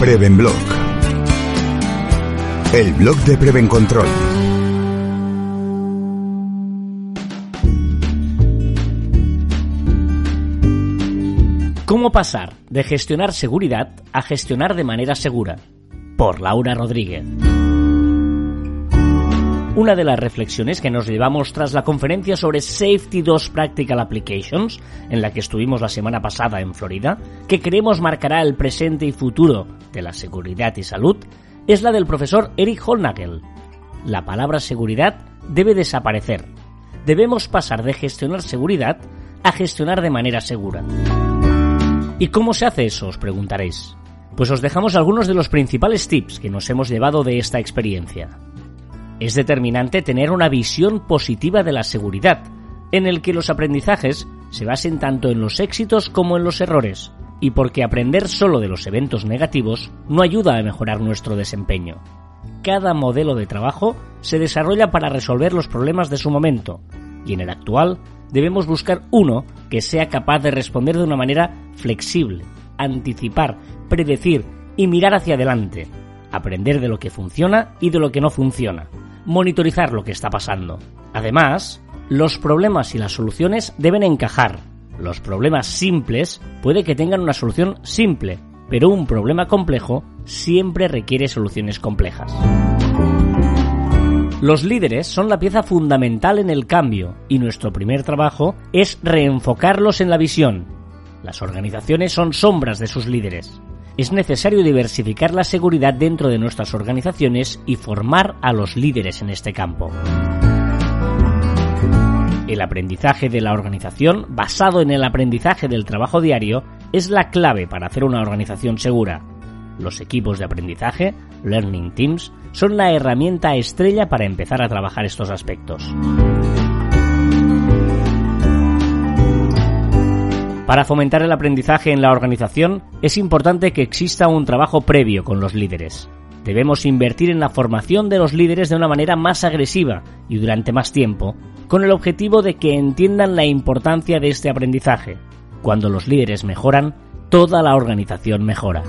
Prevenblog. El blog de Prevencontrol. ¿Cómo pasar de gestionar seguridad a gestionar de manera segura? Por Laura Rodríguez. Una de las reflexiones que nos llevamos tras la conferencia sobre Safety 2 Practical Applications, en la que estuvimos la semana pasada en Florida, que creemos marcará el presente y futuro de la seguridad y salud, es la del profesor Eric Holnagel. La palabra seguridad debe desaparecer. Debemos pasar de gestionar seguridad a gestionar de manera segura. ¿Y cómo se hace eso? Os preguntaréis. Pues os dejamos algunos de los principales tips que nos hemos llevado de esta experiencia. Es determinante tener una visión positiva de la seguridad, en el que los aprendizajes se basen tanto en los éxitos como en los errores, y porque aprender solo de los eventos negativos no ayuda a mejorar nuestro desempeño. Cada modelo de trabajo se desarrolla para resolver los problemas de su momento, y en el actual debemos buscar uno que sea capaz de responder de una manera flexible, anticipar, predecir y mirar hacia adelante, aprender de lo que funciona y de lo que no funciona, monitorizar lo que está pasando. Además, los problemas y las soluciones deben encajar. Los problemas simples puede que tengan una solución simple, pero un problema complejo siempre requiere soluciones complejas. Los líderes son la pieza fundamental en el cambio y nuestro primer trabajo es reenfocarlos en la visión. Las organizaciones son sombras de sus líderes. Es necesario diversificar la seguridad dentro de nuestras organizaciones y formar a los líderes en este campo. El aprendizaje de la organización, basado en el aprendizaje del trabajo diario, es la clave para hacer una organización segura. Los equipos de aprendizaje, Learning Teams, son la herramienta estrella para empezar a trabajar estos aspectos. Para fomentar el aprendizaje en la organización es importante que exista un trabajo previo con los líderes. Debemos invertir en la formación de los líderes de una manera más agresiva y durante más tiempo, con el objetivo de que entiendan la importancia de este aprendizaje. Cuando los líderes mejoran, toda la organización mejora.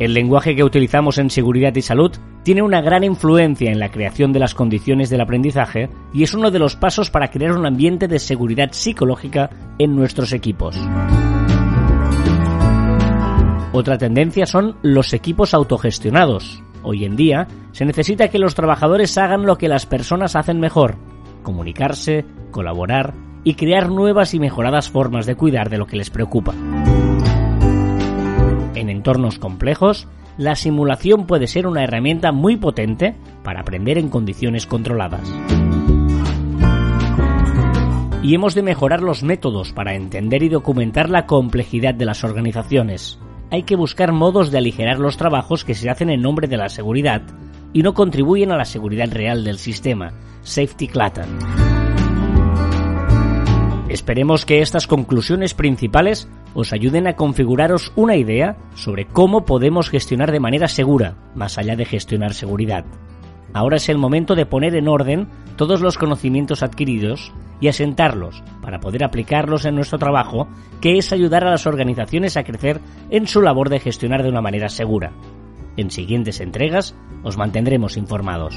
El lenguaje que utilizamos en seguridad y salud tiene una gran influencia en la creación de las condiciones del aprendizaje y es uno de los pasos para crear un ambiente de seguridad psicológica en nuestros equipos. Otra tendencia son los equipos autogestionados. Hoy en día se necesita que los trabajadores hagan lo que las personas hacen mejor, comunicarse, colaborar y crear nuevas y mejoradas formas de cuidar de lo que les preocupa. En entornos complejos, la simulación puede ser una herramienta muy potente para aprender en condiciones controladas. Y hemos de mejorar los métodos para entender y documentar la complejidad de las organizaciones. Hay que buscar modos de aligerar los trabajos que se hacen en nombre de la seguridad y no contribuyen a la seguridad real del sistema, Safety Clutter. Esperemos que estas conclusiones principales os ayuden a configuraros una idea sobre cómo podemos gestionar de manera segura, más allá de gestionar seguridad. Ahora es el momento de poner en orden todos los conocimientos adquiridos y asentarlos para poder aplicarlos en nuestro trabajo, que es ayudar a las organizaciones a crecer en su labor de gestionar de una manera segura. En siguientes entregas os mantendremos informados.